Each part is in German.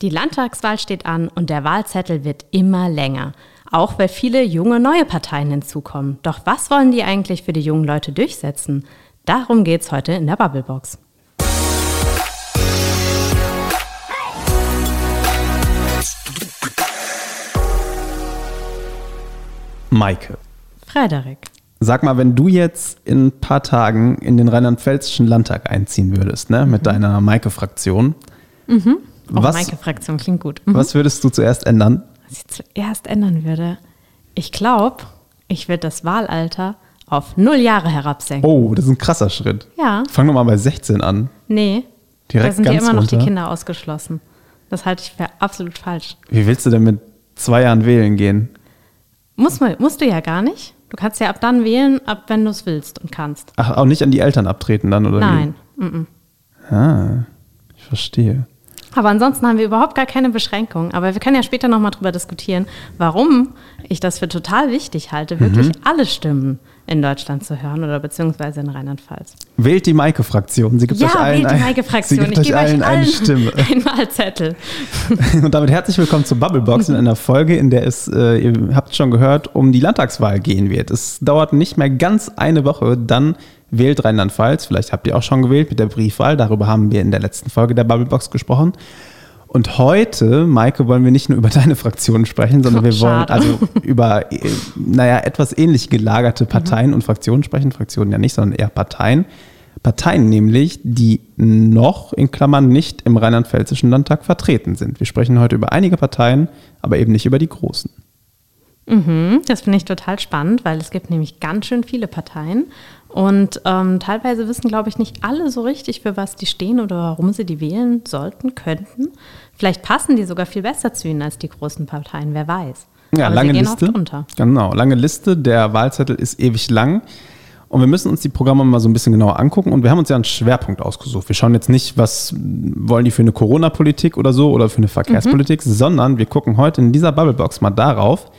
Die Landtagswahl steht an und der Wahlzettel wird immer länger. Auch weil viele junge neue Parteien hinzukommen. Doch was wollen die eigentlich für die jungen Leute durchsetzen? Darum geht's heute in der Bubblebox. Maike. Frederik. Sag mal, wenn du jetzt in ein paar Tagen in den rheinland-pfälzischen Landtag einziehen würdest, ne, mit deiner Maike-Fraktion, Mhm. Auch Was- Maike-Fraktion klingt gut. Mhm. was würdest du zuerst ändern? Was ich zuerst ändern würde. Ich glaube, ich würde das Wahlalter auf null Jahre herabsenken. Oh, das ist ein krasser Schritt. Ja. Fang doch mal bei 16 an. Nee. Direkt da sind ja immer noch die runter? Kinder ausgeschlossen. Das halte ich für absolut falsch. Wie willst du denn mit zwei Jahren wählen gehen? Muss man, musst du ja gar nicht. Du kannst ja ab dann wählen, ab wenn du es willst und kannst. Ach, auch nicht an die Eltern abtreten dann, oder Nein. Wie? Ah, ich verstehe. Aber ansonsten haben wir überhaupt gar keine Beschränkung. Aber wir können ja später nochmal drüber diskutieren, warum ich das für total wichtig halte, wirklich Mhm. alle Stimmen in Deutschland zu hören oder beziehungsweise in Rheinland-Pfalz. Wählt die Maike-Fraktion. Sie gibt euch Ja, allen, wählt die Maike-Fraktion. Ich euch gebe allen euch eine allen Stimme. einen Wahlzettel. Und damit herzlich willkommen zur Bubblebox in einer Folge, in der es, äh, ihr habt schon gehört, um die Landtagswahl gehen wird. Es dauert nicht mehr ganz eine Woche, dann wählt Rheinland-Pfalz. Vielleicht habt ihr auch schon gewählt mit der Briefwahl. Darüber haben wir in der letzten Folge der Bubblebox gesprochen. Und heute, Maike, wollen wir nicht nur über deine Fraktion sprechen, sondern wir wollen Schade. also über, äh, naja, etwas ähnlich gelagerte Parteien und Fraktionen sprechen. Fraktionen ja nicht, sondern eher Parteien. Parteien nämlich, die noch in Klammern nicht im rheinland-pfälzischen Landtag vertreten sind. Wir sprechen heute über einige Parteien, aber eben nicht über die großen. Mhm, das finde ich total spannend, weil es gibt nämlich ganz schön viele Parteien. Und ähm, teilweise wissen, glaube ich, nicht alle so richtig, für was die stehen oder warum sie die wählen sollten, könnten. Vielleicht passen die sogar viel besser zu ihnen als die großen Parteien, wer weiß. Ja, Aber lange Liste. Genau, lange Liste. Der Wahlzettel ist ewig lang. Und wir müssen uns die Programme mal so ein bisschen genauer angucken. Und wir haben uns ja einen Schwerpunkt ausgesucht. Wir schauen jetzt nicht, was wollen die für eine Corona-Politik oder so oder für eine Verkehrspolitik, sondern wir gucken heute in dieser Bubblebox mal darauf,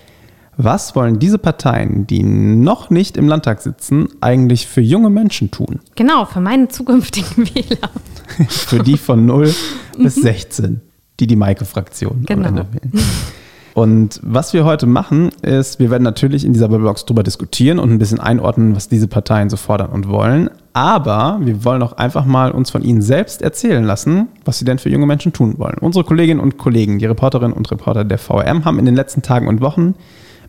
was wollen diese Parteien, die noch nicht im Landtag sitzen, eigentlich für junge Menschen tun? Genau, für meine zukünftigen Wähler. Für die von 0 bis 16, die die Maike-Fraktion Genau. am Ende wählen. Und was wir heute machen, ist, wir werden natürlich in dieser Bubblebox drüber diskutieren und ein bisschen einordnen, was diese Parteien so fordern und wollen. Aber wir wollen auch einfach mal uns von ihnen selbst erzählen lassen, was sie denn für junge Menschen tun wollen. Unsere Kolleginnen und Kollegen, die Reporterinnen und Reporter der VRM, haben in den letzten Tagen und Wochen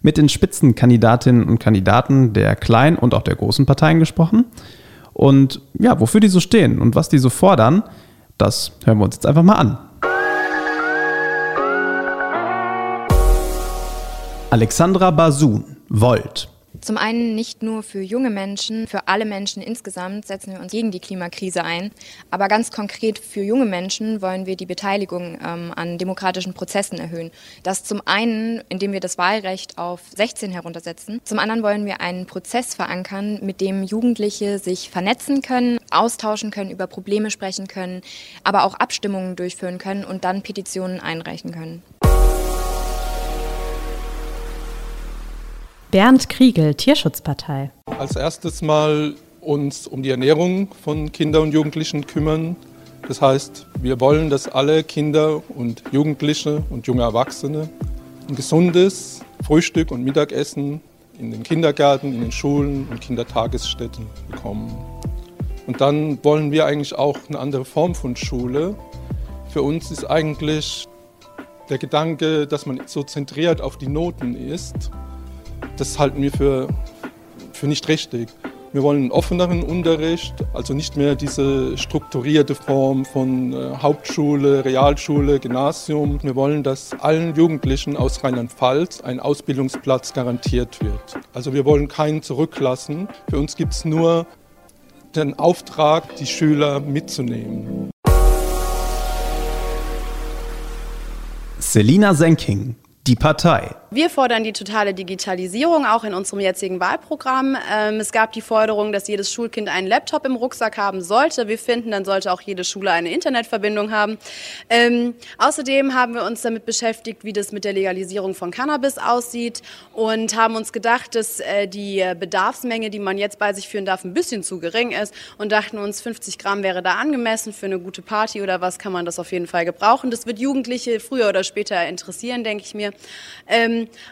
mit den Spitzenkandidatinnen und Kandidaten der kleinen und auch der großen Parteien gesprochen. Und ja, wofür die so stehen und was die so fordern, das hören wir uns jetzt einfach mal an. Alexandra Basun, Volt. Zum einen nicht nur für junge Menschen, für alle Menschen insgesamt setzen wir uns gegen die Klimakrise ein. Aber ganz konkret für junge Menschen wollen wir die Beteiligung ähm, an demokratischen Prozessen erhöhen. Das zum einen, indem wir das Wahlrecht auf 16 heruntersetzen. Zum anderen wollen wir einen Prozess verankern, mit dem Jugendliche sich vernetzen können, austauschen können, über Probleme sprechen können, aber auch Abstimmungen durchführen können und dann Petitionen einreichen können. Bernd Kriegel, Tierschutzpartei. Als erstes mal uns um die Ernährung von Kindern und Jugendlichen kümmern. Das heißt, wir wollen, dass alle Kinder und Jugendliche und junge Erwachsene ein gesundes Frühstück und Mittagessen in den Kindergärten, in den Schulen und Kindertagesstätten bekommen. Und dann wollen wir eigentlich auch eine andere Form von Schule. Für uns ist eigentlich der Gedanke, dass man so zentriert auf die Noten ist, das halten wir für, für nicht richtig. Wir wollen einen offeneren Unterricht, also nicht mehr diese strukturierte Form von äh, Hauptschule, Realschule, Gymnasium. Wir wollen, dass allen Jugendlichen aus Rheinland-Pfalz ein Ausbildungsplatz garantiert wird. Also wir wollen keinen zurücklassen. Für uns gibt es nur den Auftrag, die Schüler mitzunehmen. Selina Senking, die Partei. Wir fordern die totale Digitalisierung auch in unserem jetzigen Wahlprogramm. Ähm, es gab die Forderung, dass jedes Schulkind einen Laptop im Rucksack haben sollte. Wir finden, dann sollte auch jede Schule eine Internetverbindung haben. Ähm, außerdem haben wir uns damit beschäftigt, wie das mit der Legalisierung von Cannabis aussieht und haben uns gedacht, dass äh, die Bedarfsmenge, die man jetzt bei sich führen darf, ein bisschen zu gering ist und dachten uns, 50 Gramm wäre da angemessen für eine gute Party oder was kann man das auf jeden Fall gebrauchen. Das wird Jugendliche früher oder später interessieren, denke ich mir.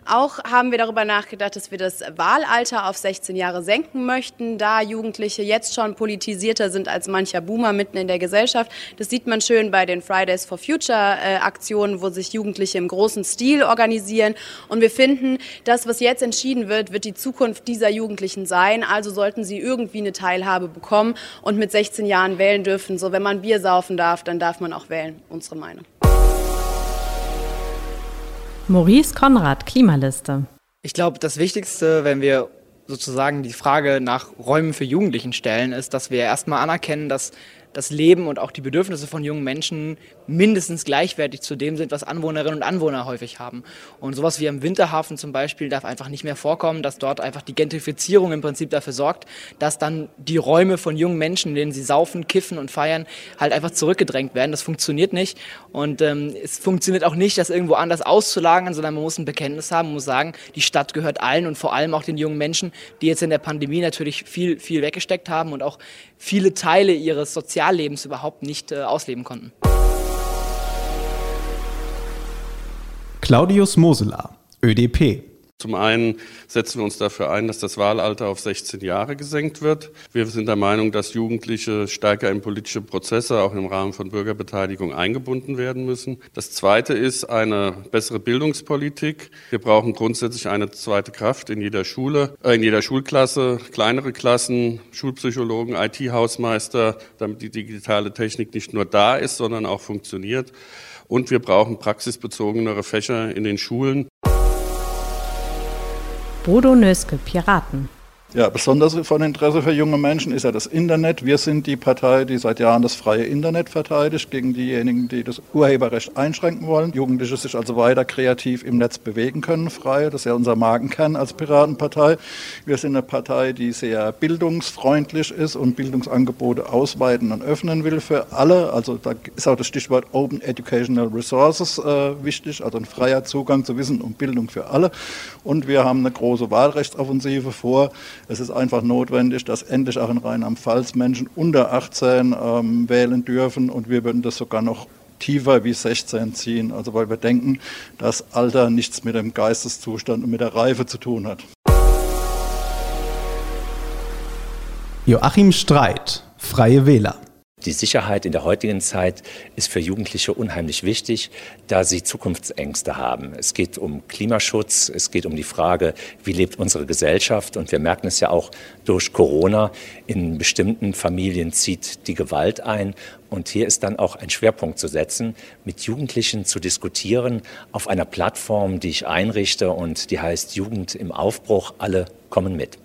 Auch haben wir darüber nachgedacht, dass wir das Wahlalter auf 16 Jahre senken möchten, da Jugendliche jetzt schon politisierter sind als mancher Boomer mitten in der Gesellschaft. Das sieht man schön bei den Fridays for Future äh, Aktionen, wo sich Jugendliche im großen Stil organisieren. Und wir finden, das, was jetzt entschieden wird, wird die Zukunft dieser Jugendlichen sein. Also sollten sie irgendwie eine Teilhabe bekommen und mit 16 Jahren wählen dürfen. So, wenn man Bier saufen darf, dann darf man auch wählen. Unsere Meinung. Maurice Konrad, Klimaliste. Ich glaube, das Wichtigste, wenn wir sozusagen die Frage nach Räumen für Jugendlichen stellen, ist, dass wir erstmal anerkennen, dass das Leben und auch die Bedürfnisse von jungen Menschen mindestens gleichwertig zu dem sind, was Anwohnerinnen und Anwohner häufig haben. Und sowas wie am Winterhafen zum Beispiel darf einfach nicht mehr vorkommen, dass dort einfach die Gentrifizierung im Prinzip dafür sorgt, dass dann die Räume von jungen Menschen, in denen sie saufen, kiffen und feiern, halt einfach zurückgedrängt werden. Das funktioniert nicht. Und ähm, es funktioniert auch nicht, das irgendwo anders auszulagern, sondern man muss ein Bekenntnis haben, man muss sagen, die Stadt gehört allen und vor allem auch den jungen Menschen, die jetzt in der Pandemie natürlich viel, viel weggesteckt haben und auch viele Teile ihres Soziallebens überhaupt nicht äh, ausleben konnten. Claudius Mosela, ÖDP. Zum einen setzen wir uns dafür ein, dass das Wahlalter auf 16 Jahre gesenkt wird. Wir sind der Meinung, dass Jugendliche stärker in politische Prozesse, auch im Rahmen von Bürgerbeteiligung, eingebunden werden müssen. Das Zweite ist eine bessere Bildungspolitik. Wir brauchen grundsätzlich eine zweite Kraft in jeder Schule, äh, in jeder Schulklasse, kleinere Klassen, Schulpsychologen, IT-Hausmeister, damit die digitale Technik nicht nur da ist, sondern auch funktioniert. Und wir brauchen praxisbezogenere Fächer in den Schulen. Bodo Nöske, Piraten. Ja, besonders von Interesse für junge Menschen ist ja das Internet. Wir sind die Partei, die seit Jahren das freie Internet verteidigt gegen diejenigen, die das Urheberrecht einschränken wollen. Jugendliche sich also weiter kreativ im Netz bewegen können, frei. Das ist ja unser Magenkern als Piratenpartei. Wir sind eine Partei, die sehr bildungsfreundlich ist und Bildungsangebote ausweiten und öffnen will für alle. Also da ist auch das Stichwort Open Educational Resources äh, wichtig, also ein freier Zugang zu Wissen und Bildung für alle. Und wir haben eine große Wahlrechtsoffensive vor. Es ist einfach notwendig, dass endlich auch in Rheinland-Pfalz Menschen unter 18 ähm, wählen dürfen und wir würden das sogar noch tiefer wie 16 ziehen, also weil wir denken, dass Alter nichts mit dem Geisteszustand und mit der Reife zu tun hat. Joachim Streit, Freie Wähler. Die Sicherheit in der heutigen Zeit ist für Jugendliche unheimlich wichtig, da sie Zukunftsängste haben. Es geht um Klimaschutz, es geht um die Frage, wie lebt unsere Gesellschaft. Und wir merken es ja auch durch Corona. In bestimmten Familien zieht die Gewalt ein. Und hier ist dann auch ein Schwerpunkt zu setzen, mit Jugendlichen zu diskutieren auf einer Plattform, die ich einrichte und die heißt Jugend im Aufbruch. Alle kommen mit.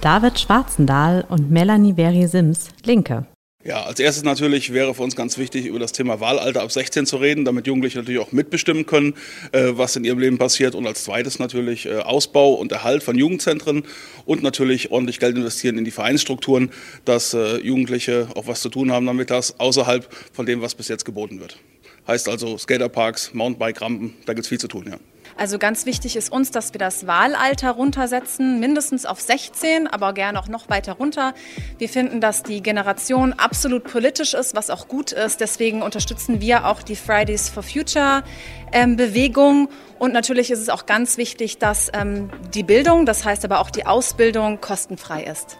David Schwarzendahl und Melanie Berry-Sims, Linke. Ja, als erstes natürlich wäre für uns ganz wichtig, über das Thema Wahlalter ab 16 zu reden, damit Jugendliche natürlich auch mitbestimmen können, äh, was in ihrem Leben passiert. Und als zweites natürlich äh, Ausbau und Erhalt von Jugendzentren und natürlich ordentlich Geld investieren in die Vereinsstrukturen, dass äh, Jugendliche auch was zu tun haben damit das, außerhalb von dem, was bis jetzt geboten wird. Heißt also Skaterparks, Mountainbike-Rampen, da gibt es viel zu tun, ja. Also ganz wichtig ist uns, dass wir das Wahlalter runtersetzen, mindestens auf 16, aber gerne auch noch weiter runter. Wir finden, dass die Generation absolut politisch ist, was auch gut ist. Deswegen unterstützen wir auch die Fridays for Future ähm, Bewegung. Und natürlich ist es auch ganz wichtig, dass ähm, die Bildung, das heißt aber auch die Ausbildung, kostenfrei ist.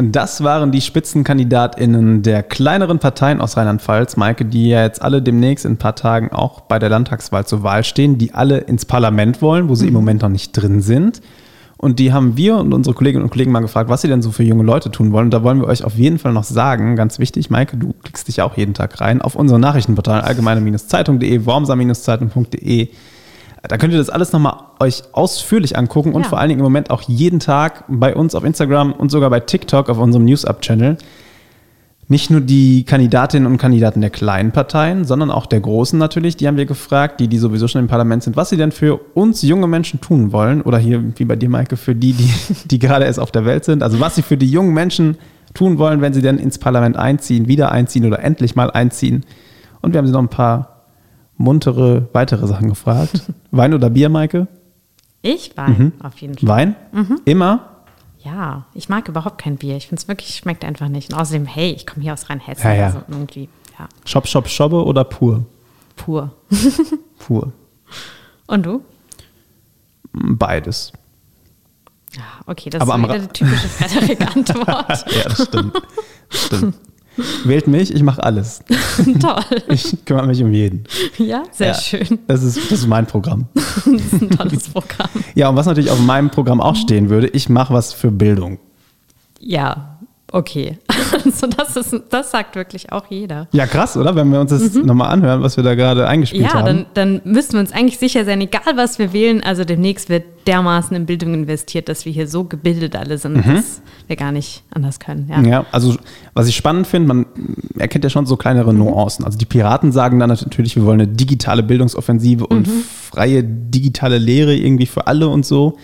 Das waren die SpitzenkandidatInnen der kleineren Parteien aus Rheinland-Pfalz, Maike, die ja jetzt alle demnächst in ein paar Tagen auch bei der Landtagswahl zur Wahl stehen, die alle ins Parlament wollen, wo sie im mhm. Moment noch nicht drin sind. Und die haben wir und unsere Kolleginnen und Kollegen mal gefragt, was sie denn so für junge Leute tun wollen. Und da wollen wir euch auf jeden Fall noch sagen, ganz wichtig, Maike, du klickst dich auch jeden Tag rein, auf unsere Nachrichtenportal allgemeine-zeitung.de, wormser-zeitung.de da könnt ihr das alles nochmal euch ausführlich angucken und ja. vor allen Dingen im Moment auch jeden Tag bei uns auf Instagram und sogar bei TikTok auf unserem News-Up-Channel. nicht nur die Kandidatinnen und Kandidaten der kleinen Parteien, sondern auch der großen natürlich. Die haben wir gefragt, die, die sowieso schon im Parlament sind, was sie denn für uns junge Menschen tun wollen. Oder hier, wie bei dir, Maike, für die, die, die gerade erst auf der Welt sind. Also was sie für die jungen Menschen tun wollen, wenn sie denn ins Parlament einziehen, wieder einziehen oder endlich mal einziehen. Und wir haben sie noch ein paar muntere weitere Sachen gefragt. Wein oder Bier, Maike? Ich Wein, mhm. auf jeden Fall. Wein? Mhm. Immer? Ja, ich mag überhaupt kein Bier. Ich finde es wirklich, schmeckt einfach nicht. Und außerdem, hey, ich komme hier aus Rheinhessen. Ja, ja. Also irgendwie, ja. Shop, Shop, Schobbe oder pur? Pur. pur. Und du? Beides. Ja, okay, das Aber ist wieder die typische Frederik-Antwort. ja, das stimmt. Das stimmt. Wählt mich, ich mache alles. Toll. Ich kümmere mich um jeden. Ja, sehr ja, schön. Das ist, das ist mein Programm. das ist ein tolles Programm. Ja, und was natürlich auf meinem Programm auch stehen würde, ich mache was für Bildung. Ja, Okay, also das, ist, das sagt wirklich auch jeder. Ja, krass, oder? Wenn wir uns das mhm. nochmal anhören, was wir da gerade eingespielt ja, haben. Ja, dann, dann müssten wir uns eigentlich sicher sein, egal was wir wählen, also demnächst wird dermaßen in Bildung investiert, dass wir hier so gebildet alle sind, mhm. dass wir gar nicht anders können. Ja, ja also was ich spannend finde, man erkennt ja schon so kleinere mhm. Nuancen. Also die Piraten sagen dann natürlich, wir wollen eine digitale Bildungsoffensive und mhm. freie digitale Lehre irgendwie für alle und so.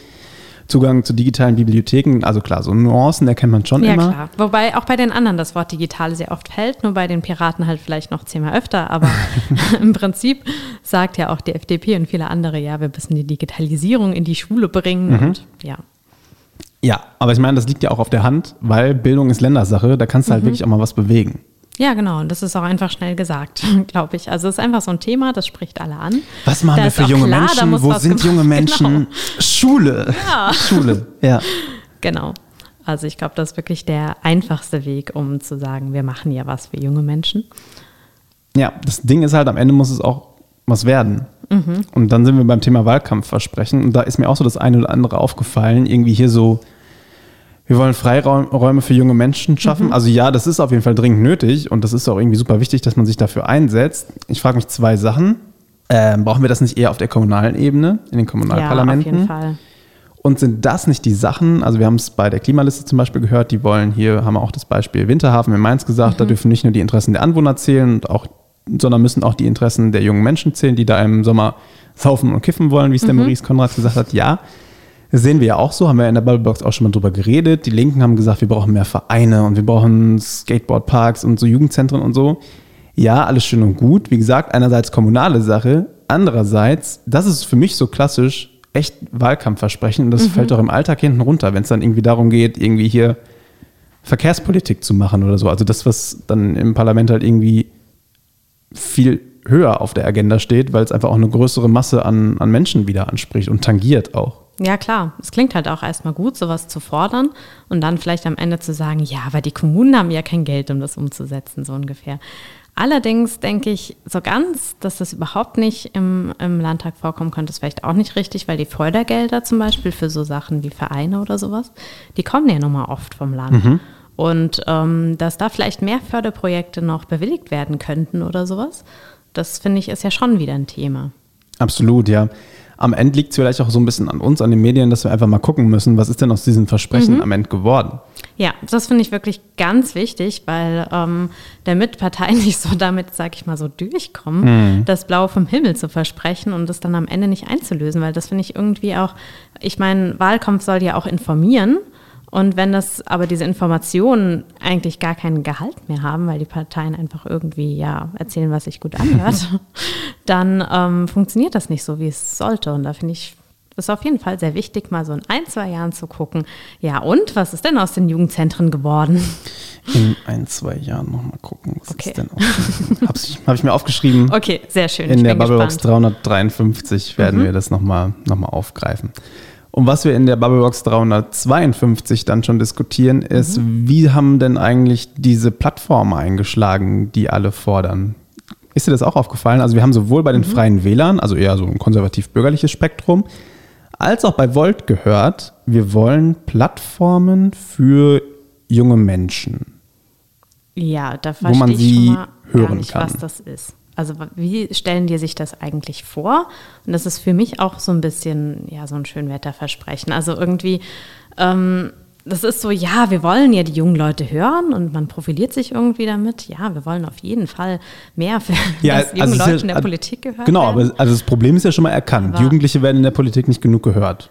Zugang zu digitalen Bibliotheken. Also klar, so Nuancen erkennt man schon ja, immer. Ja, klar. Wobei auch bei den anderen das Wort digital sehr oft fällt, nur bei den Piraten halt vielleicht noch zehnmal öfter. Aber im Prinzip sagt ja auch die FDP und viele andere, ja, wir müssen die Digitalisierung in die Schule bringen. Mhm. Und ja. Ja, aber ich meine, das liegt ja auch auf der Hand, weil Bildung ist Ländersache, da kannst du halt mhm. wirklich auch mal was bewegen. Ja, genau. Und das ist auch einfach schnell gesagt, glaube ich. Also es ist einfach so ein Thema, das spricht alle an. Was machen da wir für junge klar, Menschen? Wo sind junge. Menschen? Genau. Schule. Ja. Schule, ja. Genau. Also ich glaube, das ist wirklich der einfachste Weg, um zu sagen, wir machen ja was für junge Menschen. Ja, das Ding ist halt, am Ende muss es auch was werden. Mhm. Und dann sind wir beim Thema Wahlkampfversprechen. Und da ist mir auch so das eine oder andere aufgefallen. Irgendwie hier so wir wollen Freiräume für junge Menschen schaffen. Mhm. Also ja, das ist auf jeden Fall dringend nötig und das ist auch irgendwie super wichtig, dass man sich dafür einsetzt. Ich frage mich zwei Sachen. Ähm, brauchen wir das nicht eher auf der kommunalen Ebene, in den Kommunalparlamenten? Ja, auf jeden Fall. Und sind das nicht die Sachen, also wir haben es bei der Klimaliste zum Beispiel gehört, die wollen hier, haben wir auch das Beispiel Winterhafen in Mainz gesagt, mhm. da dürfen nicht nur die Interessen der Anwohner zählen, und auch, sondern müssen auch die Interessen der jungen Menschen zählen, die da im Sommer saufen und kiffen wollen, wie es der mhm. Maurice Konrad gesagt hat. Ja, das sehen wir ja auch so, haben wir in der Bubblebox auch schon mal drüber geredet. Die Linken haben gesagt, wir brauchen mehr Vereine und wir brauchen Skateboardparks und so Jugendzentren und so. Ja, alles schön und gut. Wie gesagt, einerseits kommunale Sache, andererseits, das ist für mich so klassisch, echt Wahlkampfversprechen und das mhm. fällt doch im Alltag hinten runter, wenn es dann irgendwie darum geht, irgendwie hier Verkehrspolitik zu machen oder so. Also das, was dann im Parlament halt irgendwie viel höher auf der Agenda steht, weil es einfach auch eine größere Masse an, an Menschen wieder anspricht und tangiert auch. Ja, klar. Es klingt halt auch erstmal gut, sowas zu fordern und dann vielleicht am Ende zu sagen, ja, aber die Kommunen haben ja kein Geld, um das umzusetzen, so ungefähr. Allerdings denke ich so ganz, dass das überhaupt nicht im, im Landtag vorkommen könnte, ist vielleicht auch nicht richtig, weil die Fördergelder zum Beispiel für so Sachen wie Vereine oder sowas, die kommen ja nun mal oft vom Land. Mhm. Und ähm, dass da vielleicht mehr Förderprojekte noch bewilligt werden könnten oder sowas, das finde ich ist ja schon wieder ein Thema. Absolut, ja am Ende liegt es vielleicht auch so ein bisschen an uns, an den Medien, dass wir einfach mal gucken müssen, was ist denn aus diesen Versprechen mhm. am Ende geworden. Ja, das finde ich wirklich ganz wichtig, weil ähm, damit Parteien nicht so damit, sag ich mal, so durchkommen, mhm. das Blau vom Himmel zu versprechen und das dann am Ende nicht einzulösen, weil das finde ich irgendwie auch, ich meine, Wahlkampf soll ja auch informieren und wenn das aber diese Informationen eigentlich gar keinen Gehalt mehr haben, weil die Parteien einfach irgendwie ja erzählen, was sich gut anhört, dann ähm, funktioniert das nicht so, wie es sollte. Und da finde ich es ist auf jeden Fall sehr wichtig, mal so in ein, zwei Jahren zu gucken, ja und, was ist denn aus den Jugendzentren geworden? In ein, zwei Jahren nochmal gucken, was okay. ist denn Habe hab ich mir aufgeschrieben. Okay, sehr schön. In der Bubblebox 353 werden mhm. wir das nochmal noch mal aufgreifen. Und was wir in der Bubblebox 352 dann schon diskutieren, ist, mhm. wie haben denn eigentlich diese Plattformen eingeschlagen, die alle fordern? Ist dir das auch aufgefallen? Also wir haben sowohl bei den mhm. Freien Wählern, also eher so ein konservativ-bürgerliches Spektrum, als auch bei Volt gehört, wir wollen Plattformen für junge Menschen. Ja, da verstehe ich schon mal gar nicht, kann. was das ist. Also wie stellen die sich das eigentlich vor? Und das ist für mich auch so ein bisschen, ja, so ein Schönwetterversprechen. Also irgendwie, ähm, das ist so, ja, wir wollen ja die jungen Leute hören und man profiliert sich irgendwie damit. Ja, wir wollen auf jeden Fall mehr für Ja, dass junge also Leute ja- in der Politik gehört Genau, werden. aber also das Problem ist ja schon mal erkannt. Aber- Jugendliche werden in der Politik nicht genug gehört.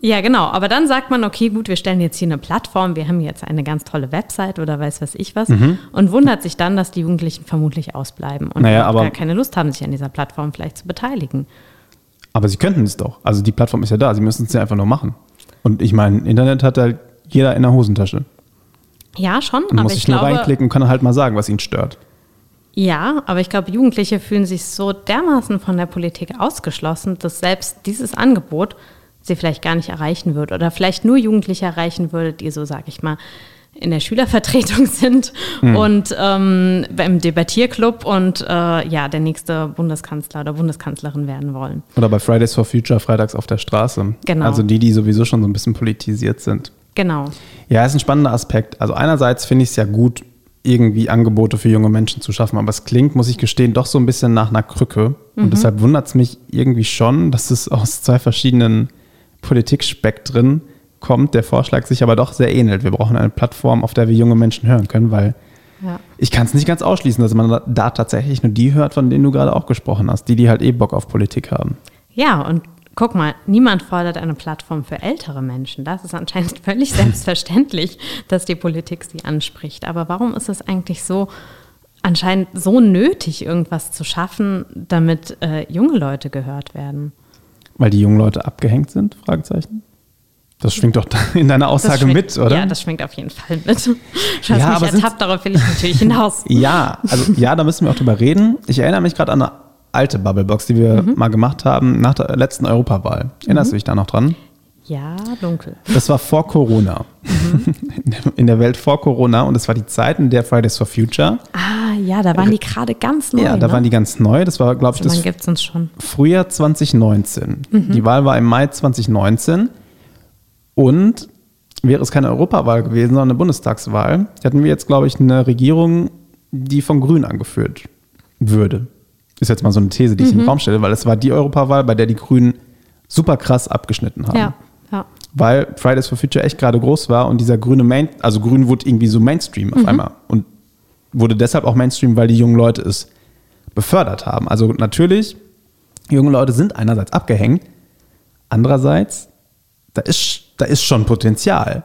Ja, genau. Aber dann sagt man, okay, gut, wir stellen jetzt hier eine Plattform, wir haben jetzt eine ganz tolle Website oder weiß was ich was und wundert sich dann, dass die Jugendlichen vermutlich ausbleiben und Naja, gar keine Lust haben, sich an dieser Plattform vielleicht zu beteiligen. Aber sie könnten es doch. Also die Plattform ist ja da, sie müssen es ja einfach nur machen. Und ich meine, Internet hat halt jeder in der Hosentasche. Ja, schon, Man aber muss ich sich nur glaube, reinklicken und kann halt mal sagen, was ihn stört. ja, aber ich glaube, Jugendliche fühlen sich so dermaßen von der Politik ausgeschlossen, dass selbst dieses Angebot sie vielleicht gar nicht erreichen wird oder vielleicht nur Jugendliche erreichen würde, die so, sag ich mal, in der Schülervertretung sind und ähm, beim Debattierclub und äh, ja, der nächste Bundeskanzler oder Bundeskanzlerin werden wollen. Oder bei Fridays for Future freitags auf der Straße. Genau. Also die, die sowieso schon so ein bisschen politisiert sind. Genau. Ja, ist ein spannender Aspekt. Also einerseits finde ich es ja gut, irgendwie Angebote für junge Menschen zu schaffen, aber es klingt, muss ich gestehen, doch so ein bisschen nach einer Krücke. Und deshalb wundert es mich irgendwie schon, dass es aus zwei verschiedenen Politikspektren kommt, der Vorschlag sich aber doch sehr ähnelt. Wir brauchen eine Plattform, auf der wir junge Menschen hören können, weil Ja. ich kann es nicht ganz ausschließen, dass man da- da tatsächlich nur die hört, von denen du gerade auch gesprochen hast, die, die halt eh Bock auf Politik haben. Ja, und guck mal, niemand fordert eine Plattform für ältere Menschen. Das ist anscheinend völlig selbstverständlich, dass die Politik sie anspricht. Aber warum ist es eigentlich so anscheinend so nötig, irgendwas zu schaffen, damit äh, junge Leute gehört werden? Weil die jungen Leute abgehängt sind? Fragezeichen. Das schwingt doch in deiner Aussage schwingt- mit, oder? Ja, das schwingt auf jeden Fall mit. Du hast Ja, mich ertappt, darauf will ich natürlich hinaus. Ja, also ja, da müssen wir auch drüber reden. Ich erinnere mich gerade an eine alte Bubblebox, die wir mal gemacht haben nach der letzten Europawahl. Erinnerst du dich da noch dran? Ja, dunkel. Das war vor Corona. In, der, in der Welt vor Corona und es war die Zeit, in der Fridays for Future. Ah, ja, da waren die gerade ganz neu. ja, da ne? waren die ganz neu. Das war, glaube ich, So das lange gibt es uns schon. Frühjahr 2019. Die Wahl war im Mai 2019. Und wäre es keine Europawahl gewesen, sondern eine Bundestagswahl, hätten wir jetzt, glaube ich, eine Regierung, die von Grünen angeführt würde. Ist jetzt mal so eine These, die ich in den Raum stelle, weil es war die Europawahl, bei der die Grünen super krass abgeschnitten haben. Ja, ja. Weil Fridays for Future echt gerade groß war und dieser grüne Main, also Grün wurde irgendwie so Mainstream auf einmal. Und wurde deshalb auch Mainstream, weil die jungen Leute es befördert haben. Also natürlich, junge Leute sind einerseits abgehängt, andererseits, da ist, da ist schon Potenzial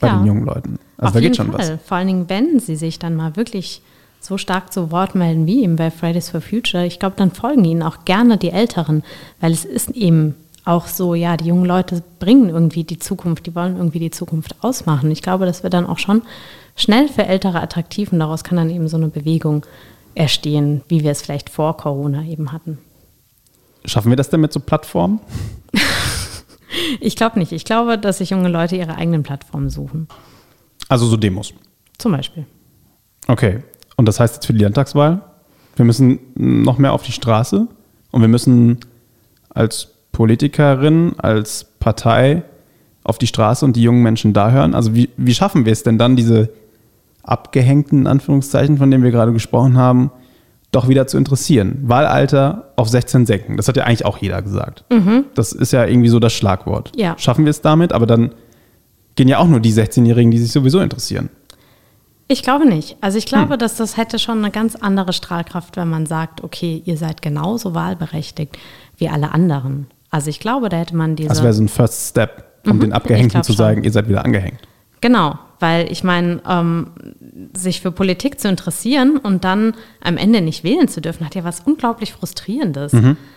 bei Ja. den jungen Leuten. Also Auf da geht schon Fall. was. Vor allen Dingen, wenn sie sich dann mal wirklich so stark zu Wort melden wie eben bei Fridays for Future, ich glaube, dann folgen ihnen auch gerne die Älteren, weil es ist eben auch so, ja, die jungen Leute bringen irgendwie die Zukunft, die wollen irgendwie die Zukunft ausmachen. Ich glaube, das wird dann auch schon schnell für Ältere attraktiv und daraus kann dann eben so eine Bewegung erstehen, wie wir es vielleicht vor Corona eben hatten. Schaffen wir das denn mit so Plattformen? Ich glaube nicht. Ich glaube, dass sich junge Leute ihre eigenen Plattformen suchen. Also so Demos. Zum Beispiel. Okay. Und das heißt jetzt für die Landtagswahl, wir müssen noch mehr auf die Straße und wir müssen als Politikerin, als Partei auf die Straße und die jungen Menschen da hören. Also wie, wie schaffen wir es denn dann, diese abgehängten in Anführungszeichen, von denen wir gerade gesprochen haben, doch wieder zu interessieren? Wahlalter auf 16 senken. Das hat ja eigentlich auch jeder gesagt. Das ist ja irgendwie so das Schlagwort. Ja. Schaffen wir es damit, aber dann gehen ja auch nur die 16-Jährigen, die sich sowieso interessieren. Ich glaube nicht. Also ich glaube, dass das hätte schon eine ganz andere Strahlkraft, wenn man sagt, okay, ihr seid genauso wahlberechtigt wie alle anderen. Also ich glaube, da hätte man diese. Das wäre so ein First Step, um Mhm, den Abgehängten zu schon. sagen, ihr seid wieder angehängt. Genau, weil ich meine, ähm, sich für Politik zu interessieren und dann am Ende nicht wählen zu dürfen, hat ja was unglaublich Frustrierendes.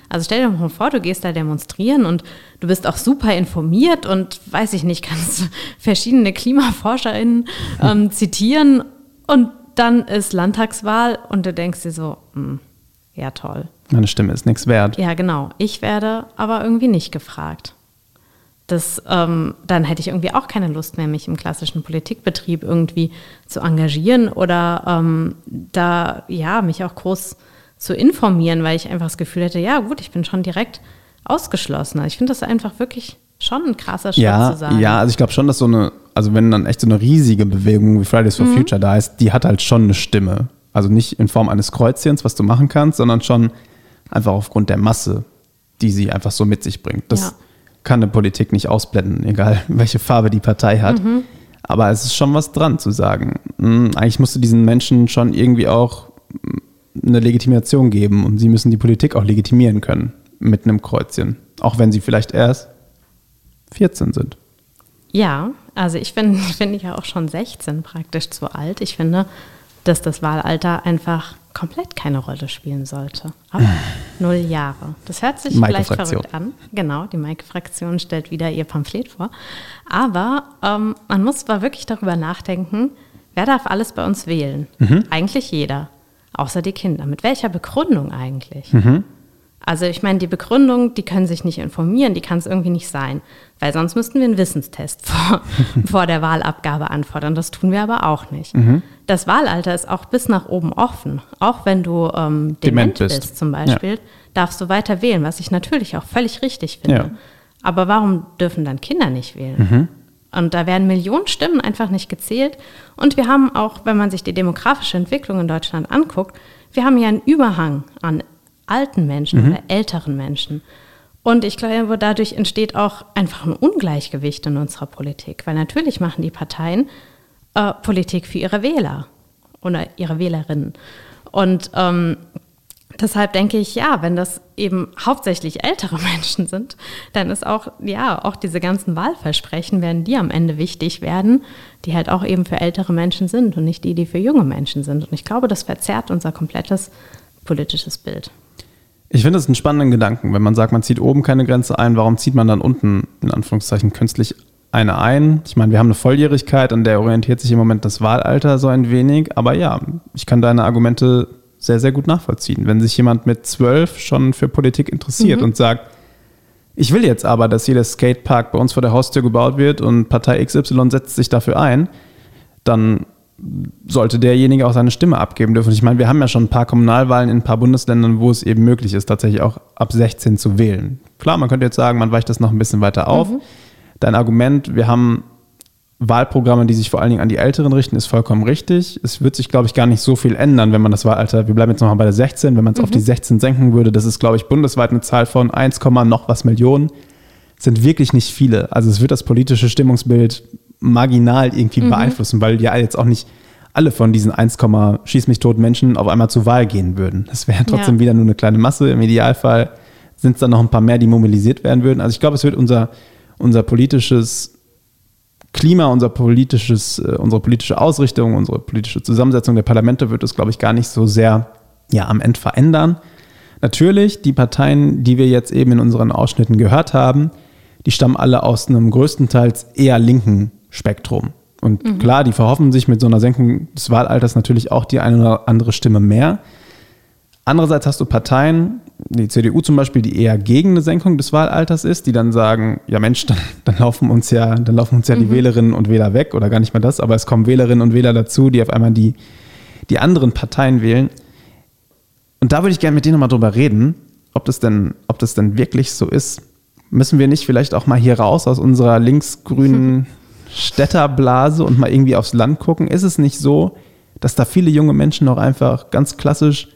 Also stell dir mal vor, du gehst da demonstrieren und du bist auch super informiert und weiß ich nicht, kannst verschiedene KlimaforscherInnen ähm, zitieren und dann ist Landtagswahl und du denkst dir so, hm, ja toll. Meine Stimme ist nichts wert. Ja, genau. Ich werde aber irgendwie nicht gefragt. Das, ähm, dann hätte ich irgendwie auch keine Lust mehr, mich im klassischen Politikbetrieb irgendwie zu engagieren oder ähm, da, ja, mich auch groß zu informieren, weil ich einfach das Gefühl hätte, ja gut, ich bin schon direkt ausgeschlossen. Also Ich finde das einfach wirklich schon ein krasser Schritt Ja, zu sagen. ja, also ich glaube schon, dass so eine, also wenn dann echt so eine riesige Bewegung wie Fridays Mhm. for Future da ist, die hat halt schon eine Stimme. Also nicht in Form eines Kreuzchens, was du machen kannst, sondern schon einfach aufgrund der Masse, die sie einfach so mit sich bringt. Das Ja. Kann eine Politik nicht ausblenden, egal welche Farbe die Partei hat. Mhm. Aber es ist schon was dran zu sagen. hm, Eigentlich musst du diesen Menschen schon irgendwie auch hm, eine Legitimation geben und sie müssen die Politik auch legitimieren können mit einem Kreuzchen. Auch wenn sie vielleicht erst 14 sind. Ja, also ich bin, finde ja auch schon 16 praktisch zu alt. Ich finde, dass das Wahlalter einfach komplett keine Rolle spielen sollte. Ab null Jahre. Das hört sich vielleicht verrückt an. Genau, die Maike-Fraktion stellt wieder ihr Pamphlet vor. Aber ähm, man muss zwar wirklich darüber nachdenken, wer darf alles bei uns wählen? Eigentlich jeder. Außer die Kinder. Mit welcher Begründung eigentlich? Also ich meine, die Begründung, die können sich nicht informieren, die kann es irgendwie nicht sein, weil sonst müssten wir einen Wissenstest vor, vor der Wahlabgabe anfordern. Das tun wir aber auch nicht. Das Wahlalter ist auch bis nach oben offen. Auch wenn du ähm, dement, Dement bist. bist. zum Beispiel, darfst du weiter wählen, was ich natürlich auch völlig richtig finde. Ja. Aber warum dürfen dann Kinder nicht wählen? Und da werden Millionen Stimmen einfach nicht gezählt. Und wir haben auch, wenn man sich die demografische Entwicklung in Deutschland anguckt, wir haben ja einen Überhang an alten Menschen oder älteren Menschen. Und ich glaube, dadurch entsteht auch einfach ein Ungleichgewicht in unserer Politik. Weil natürlich machen die Parteien äh, Politik für ihre Wähler oder ihre Wählerinnen. Und ähm, deshalb denke ich, ja, wenn das eben hauptsächlich ältere Menschen sind, dann ist auch, ja, auch diese ganzen Wahlversprechen werden die am Ende wichtig werden, die halt auch eben für ältere Menschen sind und nicht die, die für junge Menschen sind. Und ich glaube, das verzerrt unser komplettes politisches Bild. Ich finde es einen spannenden Gedanken, wenn man sagt, man zieht oben keine Grenze ein, warum zieht man dann unten in Anführungszeichen künstlich eine ein? Ich meine, wir haben eine Volljährigkeit, an der orientiert sich im Moment das Wahlalter so ein wenig, aber ja, ich kann deine Argumente sehr, sehr gut nachvollziehen. Wenn sich jemand mit zwölf schon für Politik interessiert und sagt, ich will jetzt aber, dass jeder Skatepark bei uns vor der Haustür gebaut wird und Partei XY setzt sich dafür ein, dann sollte derjenige auch seine Stimme abgeben dürfen. Ich meine, wir haben ja schon ein paar Kommunalwahlen in ein paar Bundesländern, wo es eben möglich ist, tatsächlich auch ab 16 zu wählen. Klar, man könnte jetzt sagen, man weicht das noch ein bisschen weiter auf. Dein Argument, wir haben Wahlprogramme, die sich vor allen Dingen an die Älteren richten, ist vollkommen richtig. Es wird sich, glaube ich, gar nicht so viel ändern, wenn man das Wahlalter, wir bleiben jetzt nochmal bei der 16, wenn man es auf die 16 senken würde, das ist, glaube ich, bundesweit eine Zahl von 1, noch was Millionen. Sind wirklich nicht viele. Also es wird das politische Stimmungsbild marginal irgendwie beeinflussen, weil ja jetzt auch nicht alle von diesen 1, schieß mich tot Menschen auf einmal zur Wahl gehen würden. Das wäre trotzdem Ja. wieder nur eine kleine Masse. Im Idealfall sind es dann noch ein paar mehr, die mobilisiert werden würden. Also ich glaube, es wird unser, unser politisches Klima, unser politisches, äh, unsere politische Ausrichtung, unsere politische Zusammensetzung der Parlamente wird es, glaube ich, gar nicht so sehr ja, am Ende verändern. Natürlich, die Parteien, die wir jetzt eben in unseren Ausschnitten gehört haben, die stammen alle aus einem größtenteils eher linken Spektrum. Und klar, die verhoffen sich mit so einer Senkung des Wahlalters natürlich auch die eine oder andere Stimme mehr. Andererseits hast du Parteien, die CDU zum Beispiel, die eher gegen eine Senkung des Wahlalters ist, die dann sagen, ja Mensch, dann, dann laufen uns ja, dann laufen uns ja die Wählerinnen und Wähler weg oder gar nicht mal das, aber es kommen Wählerinnen und Wähler dazu, die auf einmal die, die anderen Parteien wählen. Und da würde ich gerne mit dir nochmal drüber reden, ob das denn, ob das denn wirklich so ist. Müssen wir nicht vielleicht auch mal hier raus aus unserer linksgrünen Städterblase und mal irgendwie aufs Land gucken? Ist es nicht so, dass da viele junge Menschen noch einfach ganz klassisch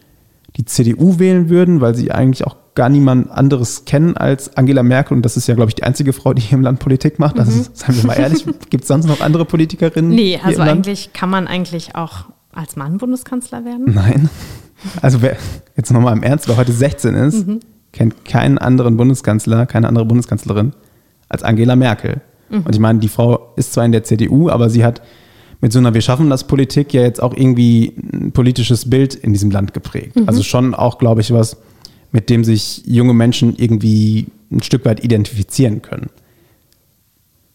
die CDU wählen würden, weil sie eigentlich auch gar niemand anderes kennen als Angela Merkel. Und das ist ja, glaube ich, die einzige Frau, die hier im Land Politik macht. Also, seien wir mal ehrlich, gibt es sonst noch andere Politikerinnen? Nee, also im Land? eigentlich kann man eigentlich auch als Mann Bundeskanzler werden. Nein. Also wer jetzt nochmal im Ernst, wer heute 16 ist, kennt keinen anderen Bundeskanzler, keine andere Bundeskanzlerin als Angela Merkel. Und ich meine, die Frau ist zwar in der CDU, aber sie hat mit so einer Wir schaffen das Politik ja jetzt auch irgendwie ein politisches Bild in diesem Land geprägt. Also schon auch, glaube ich, was, mit dem sich junge Menschen irgendwie ein Stück weit identifizieren können.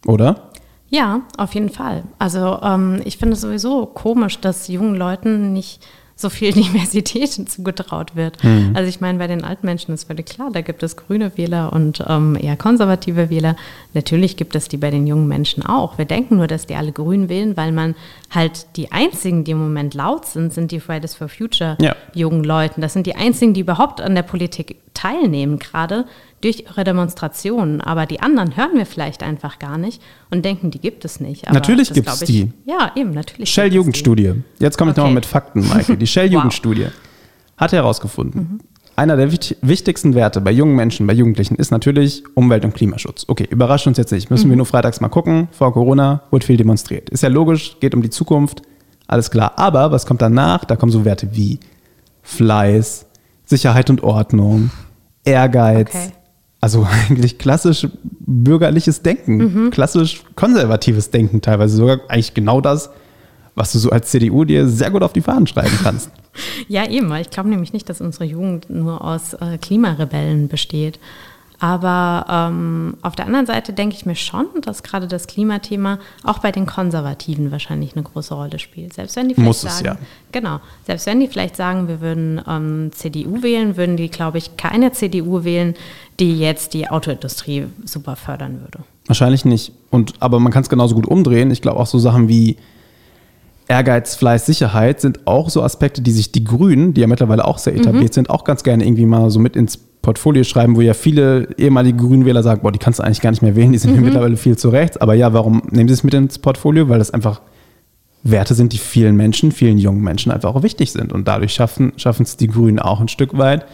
Oder? Ja, auf jeden Fall. Also ähm, ich finde es sowieso komisch, dass jungen Leuten nicht so viel Diversität zugetraut wird. Also ich meine, bei den alten Menschen ist völlig klar, da gibt es grüne Wähler und ähm, eher konservative Wähler. Natürlich gibt es die bei den jungen Menschen auch. Wir denken nur, dass die alle grün wählen, weil man halt die einzigen, die im Moment laut sind, sind die Fridays for Future Ja. jungen Leuten. Das sind die einzigen, die überhaupt an der Politik teilnehmen, gerade durch ihre Demonstrationen. Aber die anderen hören wir vielleicht einfach gar nicht und denken, die gibt es nicht. Aber Natürlich gibt es die. Ja, eben, natürlich. gibt es die. Shell-Jugendstudie. Jetzt komme ich Okay. nochmal mit Fakten, Maike. Die Shell-Jugendstudie hat herausgefunden, einer der wichtigsten Werte bei jungen Menschen, bei Jugendlichen ist natürlich Umwelt- und Klimaschutz. Okay, überrascht uns jetzt nicht. Müssen mhm. wir nur freitags mal gucken. Vor Corona wurde viel demonstriert. Ist ja logisch, geht um die Zukunft, alles klar. Aber was kommt danach? Da kommen so Werte wie Fleiß, Sicherheit und Ordnung, Ehrgeiz. Okay. Also eigentlich klassisch bürgerliches Denken, mhm. klassisch konservatives Denken teilweise sogar eigentlich genau das, was du so als CDU dir sehr gut auf die Fahnen schreiben kannst. ja, eben, ich glaube nämlich nicht, dass unsere Jugend nur aus äh, Klimarebellen besteht. Aber ähm, auf der anderen Seite denke ich mir schon, dass gerade das Klimathema auch bei den Konservativen wahrscheinlich eine große Rolle spielt. Selbst wenn die vielleicht Muss sagen, es, ja. genau, selbst wenn die vielleicht sagen, wir würden ähm, CDU wählen, würden die, glaube ich, keine CDU wählen, die jetzt die Autoindustrie super fördern würde. Wahrscheinlich nicht. Und aber man kann es genauso gut umdrehen. Ich glaube auch so Sachen wie Ehrgeiz, Fleiß, Sicherheit sind auch so Aspekte, die sich die Grünen, die ja mittlerweile auch sehr etabliert mhm. sind, auch ganz gerne irgendwie mal so mit ins Portfolio schreiben, wo ja viele ehemalige Grünwähler sagen, boah, die kannst du eigentlich gar nicht mehr wählen, die sind mhm. mittlerweile viel zu rechts. Aber ja, warum nehmen sie es mit ins Portfolio? Weil das einfach Werte sind, die vielen Menschen, vielen jungen Menschen einfach auch wichtig sind. Und dadurch schaffen, schaffen es die Grünen auch ein Stück weit,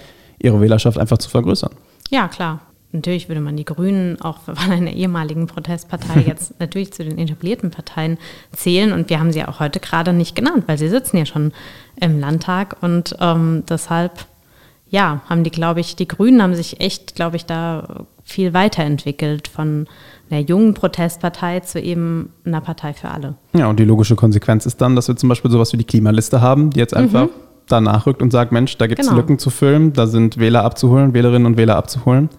ihre Wählerschaft einfach zu vergrößern. Ja, klar. Natürlich würde man die Grünen auch von einer ehemaligen Protestpartei jetzt natürlich zu den etablierten Parteien zählen. Und wir haben sie auch heute gerade nicht genannt, weil sie sitzen ja schon im Landtag. Und ähm, deshalb, ja, haben die, glaube ich, die Grünen haben sich echt, glaube ich, da viel weiterentwickelt von einer jungen Protestpartei zu eben einer Partei für alle. Ja, und die logische Konsequenz ist dann, dass wir zum Beispiel sowas wie die Klimaliste haben, die jetzt einfach mhm. da nachrückt und sagt, Mensch, da gibt es genau. Lücken zu füllen, da sind Wähler abzuholen, Wählerinnen und Wähler abzuholen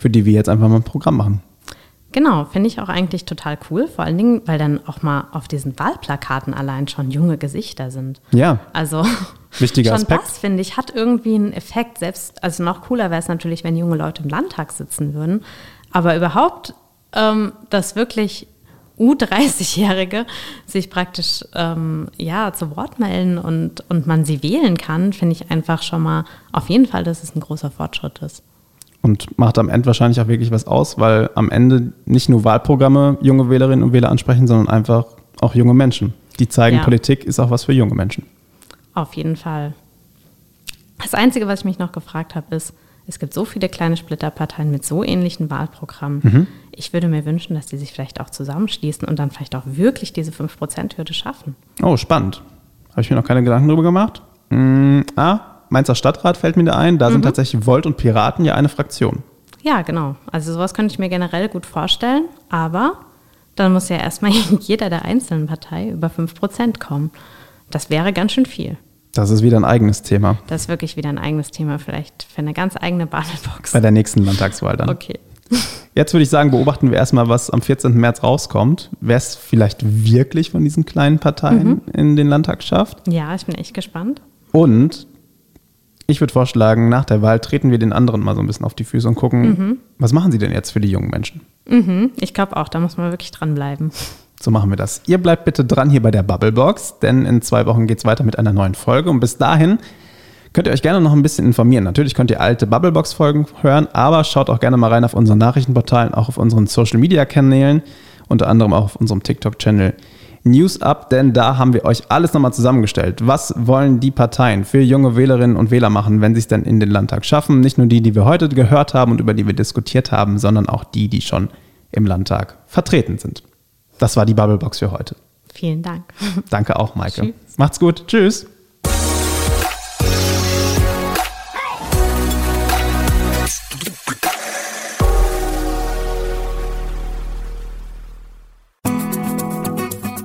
für die wir jetzt einfach mal ein Programm machen. Genau, finde ich auch eigentlich total cool. Vor allen Dingen, weil dann auch mal auf diesen Wahlplakaten allein schon junge Gesichter sind. Ja. Also wichtiger schon Aspekt. das, finde ich, hat irgendwie einen Effekt. Selbst, also noch cooler wäre es natürlich, wenn junge Leute im Landtag sitzen würden. Aber überhaupt, ähm, dass wirklich U30-Jährige sich praktisch ähm, ja, zu Wort melden und, und man sie wählen kann, finde ich einfach schon mal auf jeden Fall, dass es ein großer Fortschritt ist und macht am Ende wahrscheinlich auch wirklich was aus, weil am Ende nicht nur Wahlprogramme junge Wählerinnen und Wähler ansprechen, sondern einfach auch junge Menschen. Die zeigen, ja. Politik ist auch was für junge Menschen. Auf jeden Fall. Das Einzige, was ich mich noch gefragt habe, ist, es gibt so viele kleine Splitterparteien mit so ähnlichen Wahlprogrammen. Mhm. Ich würde mir wünschen, dass die sich vielleicht auch zusammenschließen und dann vielleicht auch wirklich diese 5%-Hürde schaffen. Oh, spannend. Habe ich mir noch keine Gedanken drüber gemacht. Mm, ah, Mainzer Stadtrat fällt mir da ein. Da mhm. sind tatsächlich Volt und Piraten ja eine Fraktion. Ja, genau. Also sowas könnte ich mir generell gut vorstellen. Aber dann muss ja erstmal jeder der einzelnen Partei über 5% kommen. Das wäre ganz schön viel. Das ist wieder ein eigenes Thema. Das ist wirklich wieder ein eigenes Thema, vielleicht für eine ganz eigene Babelbox. Bei der nächsten Landtagswahl dann. Okay. Jetzt würde ich sagen, beobachten wir erstmal, was am 14. März rauskommt. Wer es vielleicht wirklich von diesen kleinen Parteien mhm. in den Landtag schafft. Ja, ich bin echt gespannt. Und ich würde vorschlagen, nach der Wahl treten wir den anderen mal so ein bisschen auf die Füße und gucken, mhm. was machen sie denn jetzt für die jungen Menschen? Mhm. Ich glaube auch, da muss man wirklich dranbleiben. So machen wir das. Ihr bleibt bitte dran hier bei der Bubblebox, denn in zwei Wochen geht es weiter mit einer neuen Folge. Und bis dahin könnt ihr euch gerne noch ein bisschen informieren. Natürlich könnt ihr alte Bubblebox-Folgen hören, aber schaut auch gerne mal rein auf unseren Nachrichtenportalen, auch auf unseren Social-Media-Kanälen, unter anderem auch auf unserem TikTok-Channel. News Up, denn da haben wir euch alles nochmal zusammengestellt. Was wollen die Parteien für junge Wählerinnen und Wähler machen, wenn sie es denn in den Landtag schaffen? Nicht nur die, die wir heute gehört haben und über die wir diskutiert haben, sondern auch die, die schon im Landtag vertreten sind. Das war die Bubblebox für heute. Vielen Dank. Danke auch, Maike. Tschüss. Macht's gut. Tschüss.